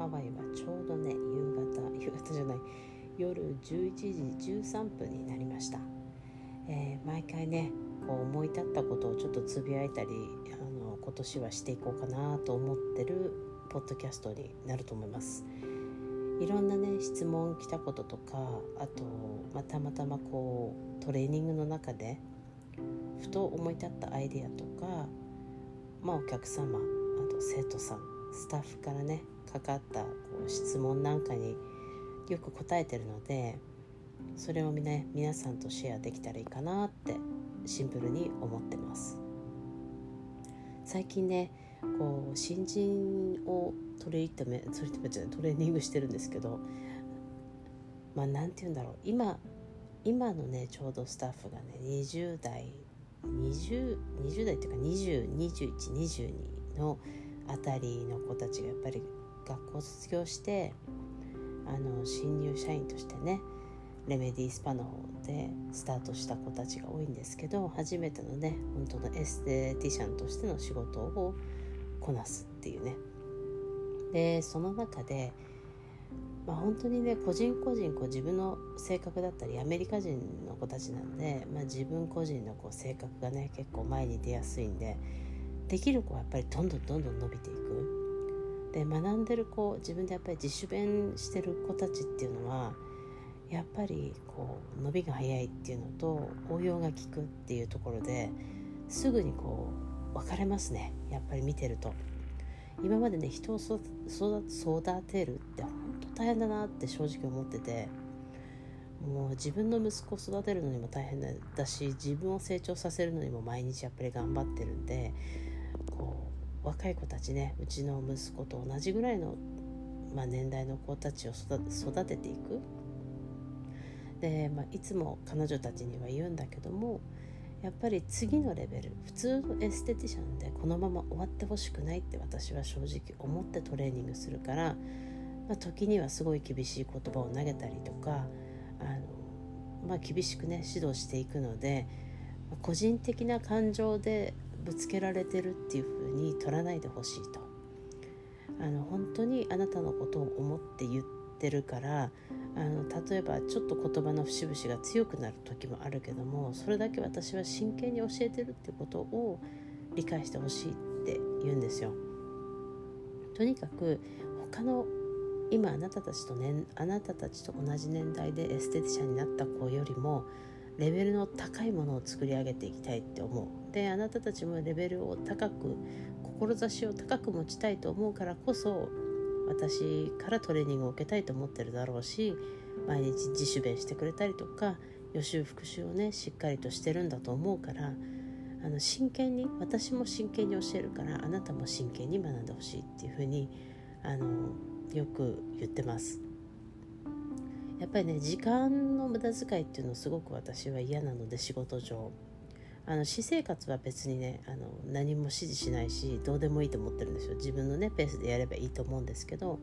ハワイはちょうどね夕方 夕方じゃない夜11時13分になりました、えー、毎回ねこう思い立ったことをちょっとつぶやいたりあの今年はしていこうかなと思ってるポッドキャストになると思います。いろんなね質問来たこととかあと、まあ、たまたまこうトレーニングの中でふと思い立ったアイデアとか、まあ、お客様あと生徒さんスタッフからねかかったこう質問なんかによく答えてるのでそれをね皆さんとシェアできたらいいかなってシンプルに思ってます。最近ねこう新人をトレートメトレートトレーニングしてるんですけどまあ何て言うんだろう。今今のねちょうどスタッフがね20代 20, 20代っていうか202122のあたりの子たちがやっぱり学校卒業してあの新入社員としてねレメディスパの方でスタートした子たちが多いんですけど初めてのね本当のエステティシャンとしての仕事をこなすっていうね。でその中で、まあ、本当にね個人個人こう自分の性格だったりアメリカ人の子たちなんで、まあ、自分個人のこう性格がね結構前に出やすいんでできる子はやっぱりどんどんどんどん伸びていく。で学んでる子自分でやっぱり自主勉してる子たちっていうのはやっぱりこう伸びが早いっていうのと応用が効くっていうところですぐにこう分かれますね。やっぱり見てると。今までね人を育てるって本当大変だなって正直思っててもう自分の息子を育てるのにも大変だし自分を成長させるのにも毎日やっぱり頑張ってるんで若い子たちねうちの息子と同じぐらいの、まあ、年代の子たちを育てていく。で、まあ、いつも彼女たちには言うんだけどもやっぱり次のレベル普通のエステティシャンでこのまま終わってほしくないって私は正直思ってトレーニングするから、まあ、時にはすごい厳しい言葉を投げたりとかあの、まあ、厳しくね指導していくので個人的な感情でぶつけられてるっていう風に取らないでほしいとあの本当にあなたのことを思って言ってるからあの例えばちょっと言葉の節々が強くなる時もあるけどもそれだけ私は真剣に教えてるってことを理解してほしいって言うんですよ。とにかく他の今あなたたちと、ね、あなたたちと同じ年代でエステティシャンになった子よりもレベルの高いものを作り上げていきたいって思う。であなたたちもレベルを高く志を高く持ちたいと思うからこそ私からトレーニングを受けたいと思ってるだろうし毎日自主勉してくれたりとか予習復習をねしっかりとしてるんだと思うからあの真剣に私も真剣に教えるからあなたも真剣に学んでほしいっていうふうにあのよく言ってます。やっぱりね時間の無駄遣いっていうのすごく私は嫌なので仕事上。あの私生活は別にねあの何も指示しないしどうでもいいと思ってるんですよ。自分のねペースでやればいいと思うんですけど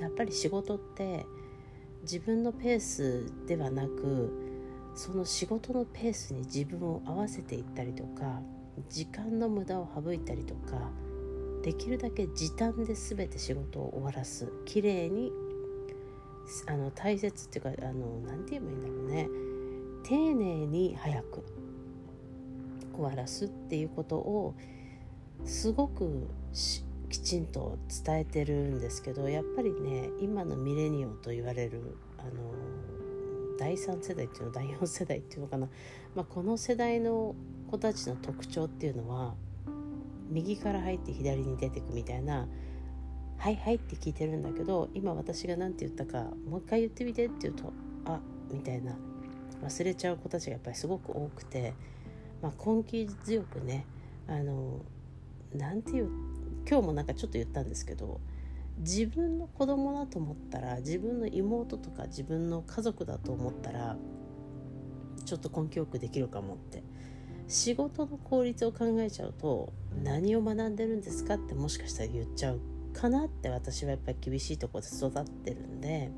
やっぱり仕事って自分のペースではなくその仕事のペースに自分を合わせていったりとか時間の無駄を省いたりとかできるだけ時短で全て仕事を終わらす。綺麗にあの大切っていうかあの何て言えばいいんだろうね。丁寧に早く終わらすっていうことをすごくきちんと伝えてるんですけどやっぱりね今のミレニオと言われるあの第3世代っていうの第4世代っていうのかな、まあ、この世代の子たちの特徴っていうのは右から入って左に出てくみたいな「はいはい」って聞いてるんだけど今私が何て言ったかもう一回言ってみてって言うと「あみたいな忘れちゃう子たちがやっぱりすごく多くて。まあ、根気強くねあのなんていう今日もなんかちょっと言ったんですけど自分の子供だと思ったら自分の妹とか自分の家族だと思ったらちょっと根気よくできるかもって仕事の効率を考えちゃうと何を学んでるんですかってもしかしたら言っちゃうかなって私はやっぱり厳しいところで育ってるんで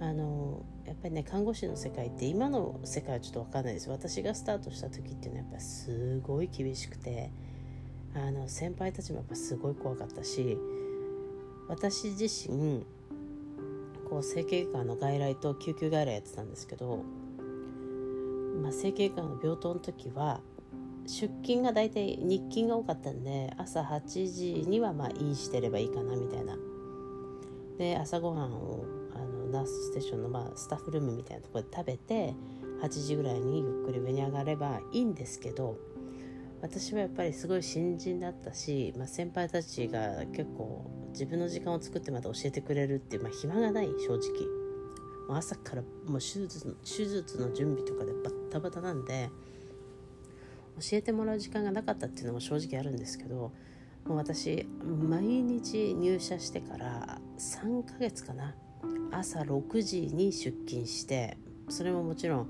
あのやっぱりね看護師の世界って今の世界はちょっと分かんないです。私がスタートした時っていうのはやっぱすごい厳しくてあの先輩たちもやっぱすごい怖かったし私自身こう整形外科の外来と救急外来やってたんですけど、まあ、整形外科の病棟の時は出勤が大体日勤が多かったんで朝8時にはまあインしてればいいかなみたいな。で朝ごはんをあのナースステーションの、まあ、スタッフルームみたいなとこで食べて8時ぐらいにゆっくり上に上がればいいんですけど私はやっぱりすごい新人だったし、まあ、先輩たちが結構自分の時間を作ってまた教えてくれるっていう、まあ、暇がない正直。もう朝からもう手術の手術の準備とかでバッタバタなんで教えてもらう時間がなかったっていうのも正直あるんですけどもう私毎日入社してから3ヶ月かな朝6時に出勤してそれももちろん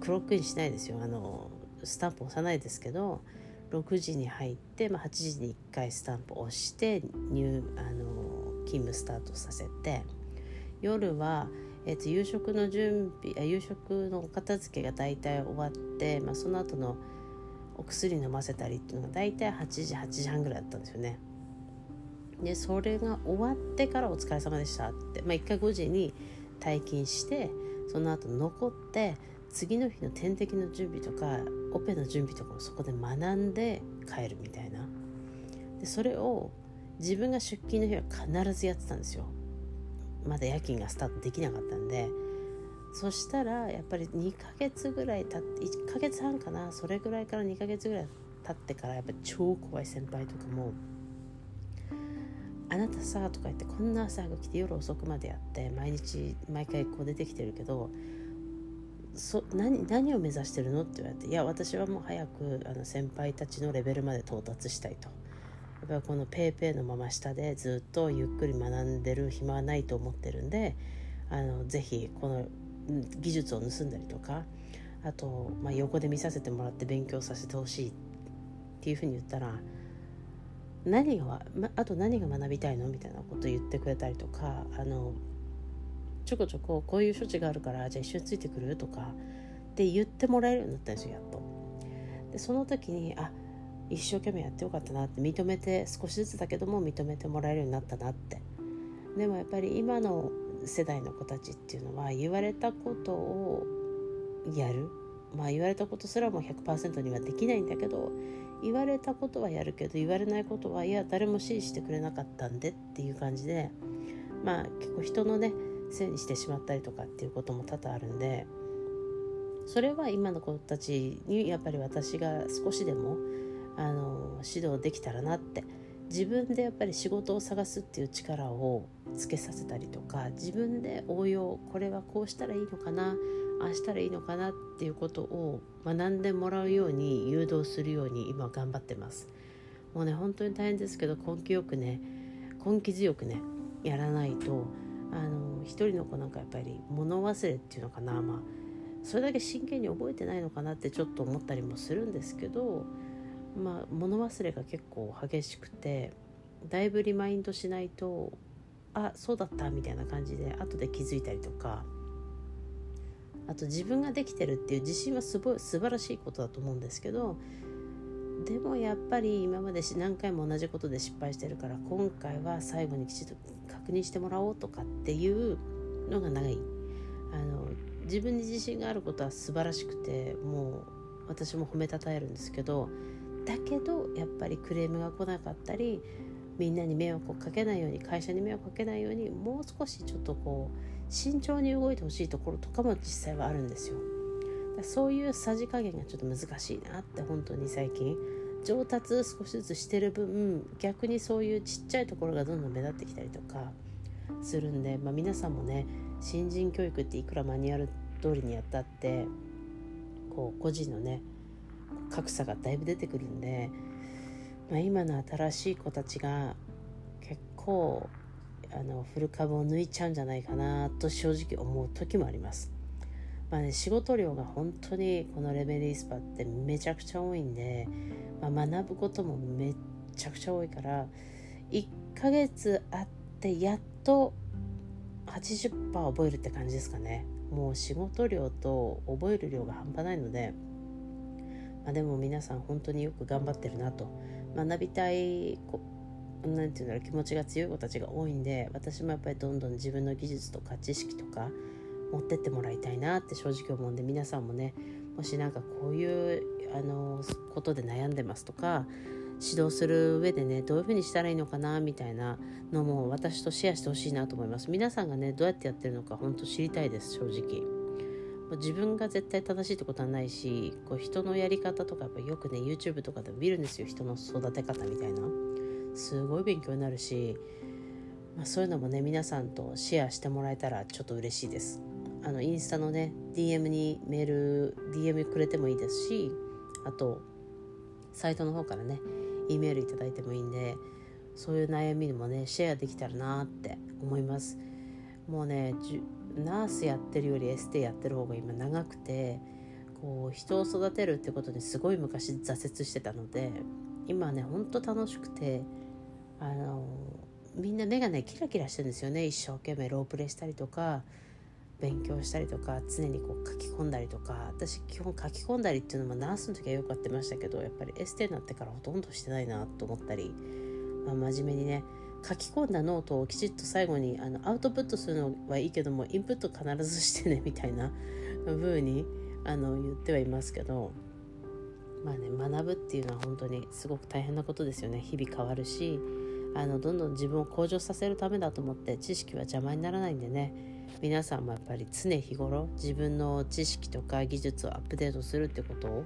クロックインしないですよ。あのスタンプ押さないですけど6時に入って、まあ、8時に1回スタンプ押して入あの勤務スタートさせて夜は、えー、と夕食の準備あ夕食の片付けが大体終わって、まあ、その後のお薬飲ませたりっていうのが大体8時8時半ぐらいだったんですよね。でそれが終わってから「お疲れ様でした」って、まあ、1回5時に退勤してその後残って次の日の点滴の準備とかオペの準備とかもそこで学んで帰るみたいな。でそれを自分が出勤の日は必ずやってたんですよ。まだ夜勤がスタートできなかったんで。そしたらやっぱり2ヶ月ぐらい経って1ヶ月半かなそれぐらいから2ヶ月ぐらい経ってからやっぱ超怖い先輩とかも「あなたさ」とか言ってこんな朝が来て夜遅くまでやって毎日毎回こう出てきてるけどそ何何を目指してるの？って言われていや私はもう早くあの先輩たちのレベルまで到達したいとやっぱこの PayPay のまま下でずっとゆっくり学んでる暇はないと思ってるんであのぜひこの技術を盗んだりとかあと、まあ、横で見させてもらって勉強させてほしいっていうふうに言ったら何が、ま、あと何が学びたいの？みたいなことを言ってくれたりとかあのちょこちょここういう処置があるからじゃあ一緒についてくる？とかって言ってもらえるようになったんですよやっと。でその時にあ一生懸命やってよかったなって認めて少しずつだけども認めてもらえるようになったなって。でもやっぱり今の世代の子たちっていうのは言われたことをやる。まあ言われたことすらも100%にはできないんだけど言われたことはやるけど言われないことはいや誰も支持してくれなかったんでっていう感じでまあ結構人のねせいにしてしまったりとかっていうことも多々あるんでそれは今の子たちにやっぱり私が少しでもあの指導できたらなって自分でやっぱり仕事を探すっていう力をつけさせたりとか自分で応用これはこうしたらいいのかなああしたらいいのかなっていうことを学んでもらうように誘導するように今頑張ってます。もうね本当に大変ですけど根気よくね根気強くねやらないとあの一人の子なんかやっぱり物忘れっていうのかな。まあそれだけ真剣に覚えてないのかなってちょっと思ったりもするんですけどまあ物忘れが結構激しくてだいぶリマインドしないとあそうだったみたいな感じで後で気づいたりとかあと自分ができてるっていう自信はすごい素晴らしいことだと思うんですけどでもやっぱり今まで何回も同じことで失敗してるから今回は最後にきちんと確認してもらおうとかっていうのがない。あの自分に自信があることは素晴らしくてもう私も褒めたたえるんですけどだけどやっぱりクレームが来なかったりみんなに迷惑をかけないように会社に迷惑をかけないようにもう少しちょっとこう慎重に動いてほしいところとかも実際はあるんですよ。そういうさじ加減がちょっと難しいなって本当に最近上達少しずつしてる分逆にそういうちっちゃいところがどんどん目立ってきたりとかするんで、まあ、皆さんもね新人教育っていくらマニュアル通りにやったってこう個人のね格差がだいぶ出てくるんで、まあ、今の新しい子たちが結構あのフル株を抜いちゃうんじゃないかなと正直思う時もあります。まあね、仕事量が本当にこのレベルイスパってめちゃくちゃ多いんで、まあ、学ぶこともめっちゃくちゃ多いから1ヶ月あってやっと80%覚えるって感じですかねもう仕事量と覚える量が半端ないので、まあ、でも皆さん本当によく頑張ってるなと。学びたいなんていうんだろう気持ちが強い子たちが多いんで私もやっぱりどんどん自分の技術とか知識とか持ってってもらいたいなって正直思うんで皆さんもねもしなんかこういうあのことで悩んでますとか指導する上でねどういうふうにしたらいいのかなみたいなのも私とシェアしてほしいなと思います。皆さんがねどうやってやってるのか本当知りたいです正直。自分が絶対正しいってことはないしこう人のやり方とかやっぱよくね YouTube とかでも見るんですよ。人の育て方みたいな。すごい勉強になるし、まあ、そういうのもね皆さんとシェアしてもらえたらちょっと嬉しいです。あのインスタのね DM にメール DM くれてもいいですしあとサイトの方からね E メールいただいてもいいんでそういう悩みにもねシェアできたらなって思います。もうねナースやってるよりエステやってる方が今長くてこう人を育てるってことにすごい昔挫折してたので今ねほんと楽しくてあのみんな目がねキラキラしてるんですよね。一生懸命ロープレイしたりとか勉強したりとか常にこう書き込んだりとか。私基本書き込んだりっていうのもナースの時はよくやってましたけどやっぱりエステになってからほとんどしてないなと思ったり、まあ、真面目にね書き込んだノートをきちっと最後にあのアウトプットするのはいいけどもインプット必ずしてね みたいな風にあの言ってはいますけどまあね学ぶっていうのは本当にすごく大変なことですよね。日々変わるしあのどんどん自分を向上させるためだと思って知識は邪魔にならないんでね。皆さんもやっぱり常日頃自分の知識とか技術をアップデートするってことを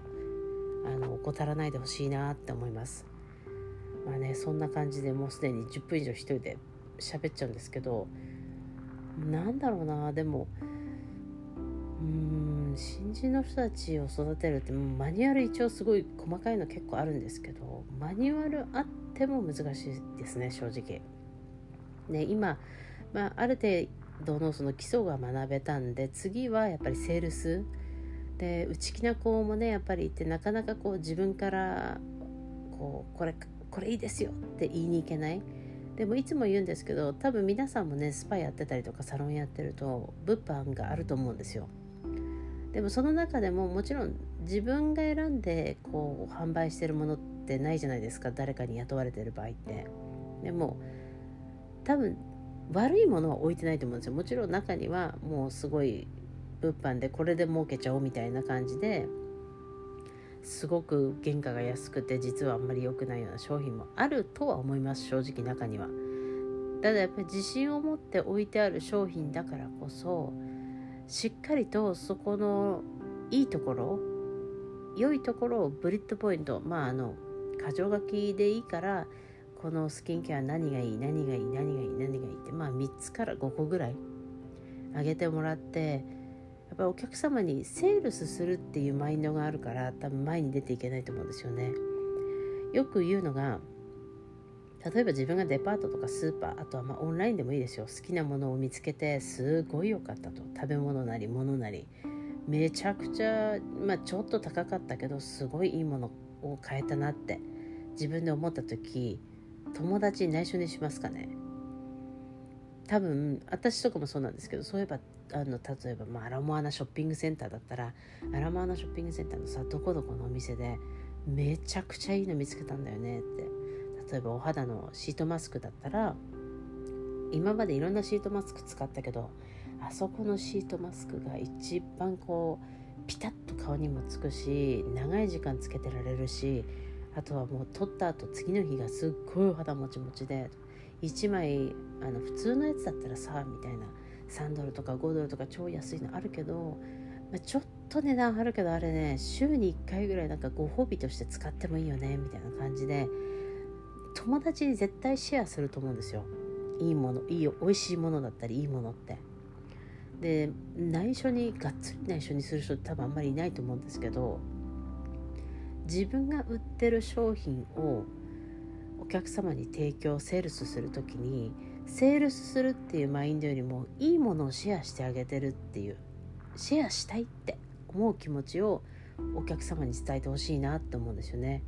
あの怠らないでほしいなって思います。まあねそんな感じでもうすでに10分以上一人で喋っちゃうんですけどなんだろうなでもうん新人の人たちを育てるってマニュアル一応すごい細かいの結構あるんですけどマニュアルあっても難しいですね正直。ね今、まあ、ある程度のその基礎が学べたんで次はやっぱりセールス。で内気な子もねやっぱりいてなかなかこう自分からこうこれこれいいですよって言いに行けない？でもいつも言うんですけど多分皆さんもねスパやってたりとかサロンやってると物販があると思うんですよ。でもその中でももちろん自分が選んでこう販売してるものってないじゃないですか。誰かに雇われてる場合って。でも多分悪いものは置いてないと思うんですよ。もちろん中にはもうすごい物販でこれで儲けちゃおうみたいな感じですごく原価が安くて実はあんまり良くないような商品もあるとは思います正直中には。ただやっぱり自信を持って置いてある商品だからこそしっかりとそこのいいところ良いところをブリッドポイントまああの箇条書きでいいからこのスキンケア何がいい何がいい何がいい何がいいってまあ3つから5個ぐらいあげてもらってお客様にセールスするっていうマインドがあるから多分前に出ていけないと思うんですよね。よく言うのが例えば自分がデパートとかスーパーあとはまオンラインでもいいですよ。好きなものを見つけてすごい良かったと。食べ物なり物なり。めちゃくちゃ、まあ、ちょっと高かったけどすごいいいものを買えたなって自分で思った時友達に内緒にしますかね。多分私とかもそうなんですけどそういえばあの例えば、まあ、アラモアナショッピングセンターだったらアラモアナショッピングセンターのさどこどこのお店でめちゃくちゃいいの見つけたんだよねって。例えばお肌のシートマスクだったら今までいろんなシートマスク使ったけどあそこのシートマスクが一番こうピタッと顔にもつくし長い時間つけてられるしあとはもう取った後次の日がすっごいお肌もちもちで1枚あの普通のやつだったらさみたいな3ドルとか5ドルとか超安いのあるけど、まあ、ちょっと値段あるけどあれね週に1回ぐらいなんかご褒美として使ってもいいよねみたいな感じで友達に絶対シェアすると思うんですよ。いいものいい美味しいものだったりいいものって。で内緒にがっつり内緒にする人って多分あんまりいないと思うんですけど自分が売ってる商品を客様に提供セールスする時にセールスするっていうマインドよりもいいものをシェアしてあげてるっていうシェアしたいって思う気持ちをお客様に伝えてほしいなって思うんですよね。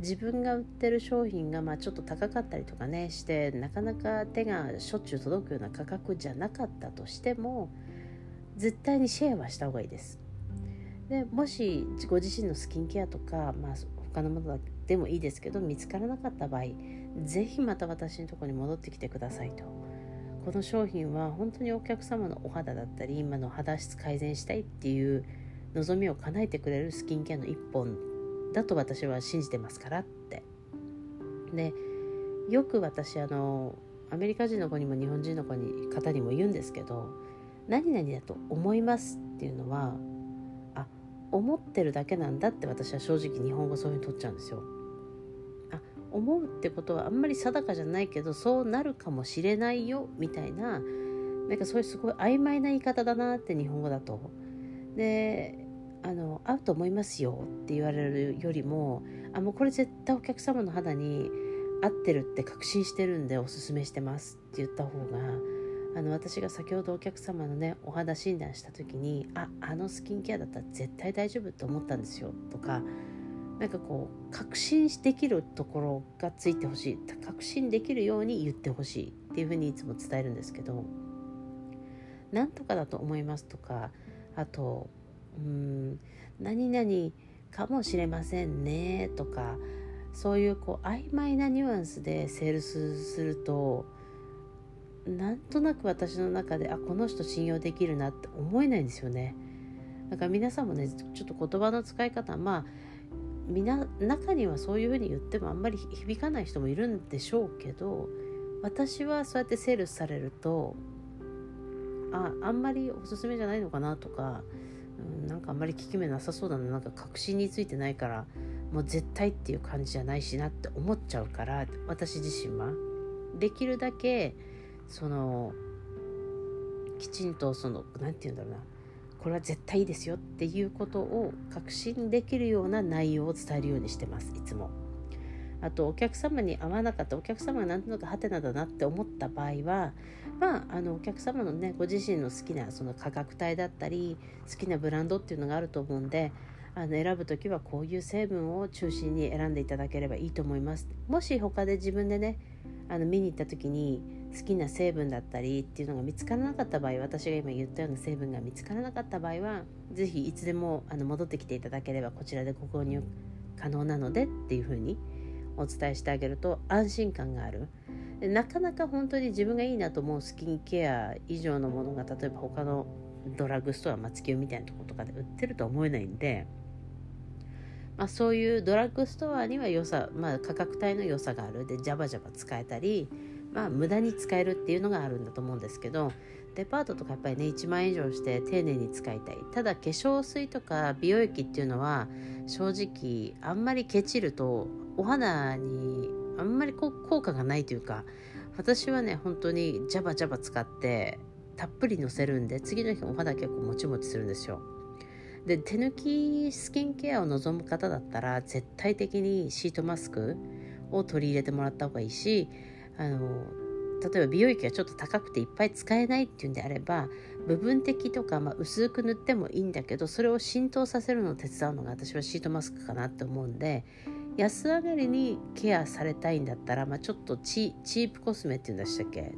自分が売ってる商品がまあちょっと高かったりとかねしてなかなか手がしょっちゅう届くような価格じゃなかったとしても絶対にシェアはした方がいいです。でもしご自身のスキンケアとか、まあ、他のものだでもいいですけど見つからなかった場合ぜひまた私のとこに戻ってきてくださいとこの商品は本当にお客様のお肌だったり今の肌質改善したいっていう望みを叶えてくれるスキンケアの一本だと私は信じてますからってでよく私あのアメリカ人の子にも日本人の子に方にも言うんですけど何々だと思いますっていうのはあ思ってるだけなんだって私は正直日本語そういうふうに取っちゃうんですよ。思うってことはあんまり定かじゃないけどそうなるかもしれないよみたいななんかそういうすごい曖昧な言い方だなって日本語だと。であの合うと思いますよって言われるよりもあもうこれ絶対お客様の肌に合ってるって確信してるんでおすすめしてますって言った方があの私が先ほどお客様のねお肌診断した時にああのスキンケアだったら絶対大丈夫って思ったんですよとかなんかこう確信できるところがついてほしい確信できるように言ってほしいっていうふうにいつも伝えるんですけどなんとかだと思いますとかあとうん何々かもしれませんねとかそういうこう曖昧なニュアンスでセールスするとなんとなく私の中であこの人信用できるなって思えないんですよね。だから皆さんもねちょっと言葉の使い方まあみな中にはそういうふうに言ってもあんまり響かない人もいるんでしょうけど私はそうやってセールスされるとああんまりおすすめじゃないのかなとか、うん、なんかあんまり効き目なさそうだななんか確信についてないからもう絶対っていう感じじゃないしなって思っちゃうから私自身は。できるだけそのきちんとその何て言うんだろうな。これは絶対いいですよっていうことを確信できるような内容を伝えるようにしてますいつも。あとお客様に合わなかったお客様が何となくハテナだなって思った場合はまああのお客様のねご自身の好きなその価格帯だったり好きなブランドっていうのがあると思うんであの選ぶ時はこういう成分を中心に選んでいただければいいと思いますもし他で自分でねあの見に行った時に好きな成分だったりっていうのが見つからなかった場合私が今言ったような成分が見つからなかった場合は是非いつでもあの戻ってきていただければこちらでご購入可能なのでっていうふうにお伝えしてあげると安心感がある。なかなか本当に自分がいいなと思うスキンケア以上のものが例えば他のドラッグストア松清みたいなとことかで売ってるとは思えないんでまあ、そういうドラッグストアには良さ、まあ、価格帯の良さがある。でジャバジャバ使えたり、まあ、無駄に使えるっていうのがあるんだと思うんですけどデパートとかやっぱりね1万円以上して丁寧に使いたい。ただ化粧水とか美容液っていうのは正直あんまりケチるとお肌にあんまり効果がないというか私はね本当にジャバジャバ使ってたっぷりのせるんで次の日お肌結構もちもちするんですよ。で手抜きスキンケアを望む方だったら絶対的にシートマスクを取り入れてもらった方がいいしあの例えば美容液がちょっと高くていっぱい使えないっていうんであれば部分的とか、まあ、薄く塗ってもいいんだけどそれを浸透させるのを手伝うのが私はシートマスクかなって思うんで安上がりにケアされたいんだったら、まあ、ちょっとチープコスメっていうんでしたっけ？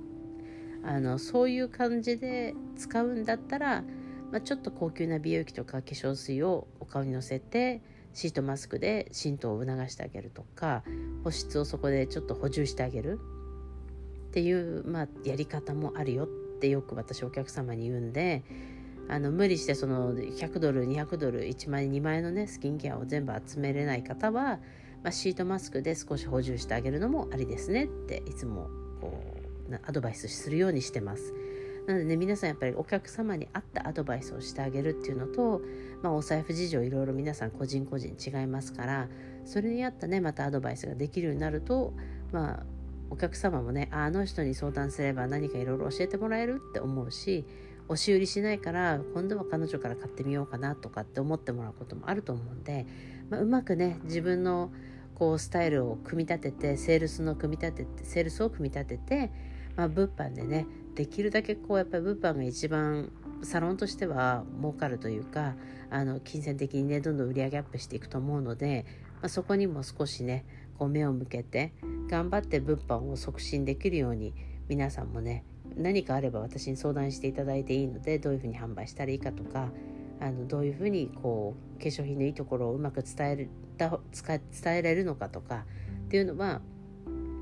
あのそういう感じで使うんだったらまあ、ちょっと高級な美容液とか化粧水をお顔にのせてシートマスクで浸透を促してあげるとか保湿をそこでちょっと補充してあげる。っていう、まあ、やり方もあるよってよく私お客様に言うんであの無理してその100ドル200ドル1万円2万円のねスキンケアを全部集めれない方は、まあ、シートマスクで少し補充してあげるのもありですねっていつもこうアドバイスするようにしてます。なのでね皆さんやっぱりお客様に合ったアドバイスをしてあげるっていうのと、まあ、お財布事情いろいろ皆さん個人個人違いますからそれに合ったねまたアドバイスができるようになるとまあお客様もねあの人に相談すれば何かいろいろ教えてもらえるって思うし押し売りしないから今度は彼女から買ってみようかなとかって思ってもらうこともあると思うんで、まあ、うまくね自分のこうスタイルを組み立ててセールスの組み立ててセールスを組み立てて、まあ、物販でねできるだけこうやっぱり物販が一番サロンとしては儲かるというかあの金銭的にねどんどん売り上げアップしていくと思うので、まあ、そこにも少しねこう目を向けて頑張って物販を促進できるように皆さんもね何かあれば私に相談していただいていいのでどういうふうに販売したらいいかとかあのどういうふうにこう化粧品のいいところをうまく伝える伝えられるのかとかっていうのは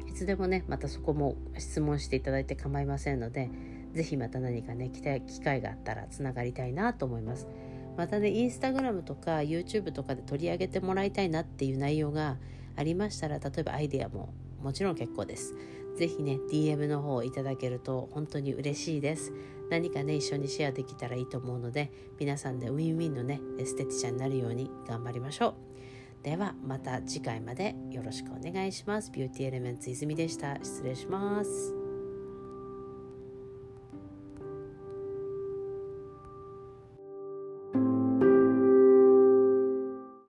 いいつでもねまたそこも質問していただいて構いませんので是非また何かね機会があったらつながりたいなと思います。またねインスタグラムとか YouTube とかで取り上げてもらいたいなっていう内容がありましたら例えばアイデアももちろん結構です。是非ね DM の方をいただけると本当に嬉しいです。何かね一緒にシェアできたらいいと思うので皆さんでウィンウィンのねエステティシャンになるように頑張りましょう。ではまた次回までよろしくお願いします。ビューティーエレメンツ泉でした。失礼します。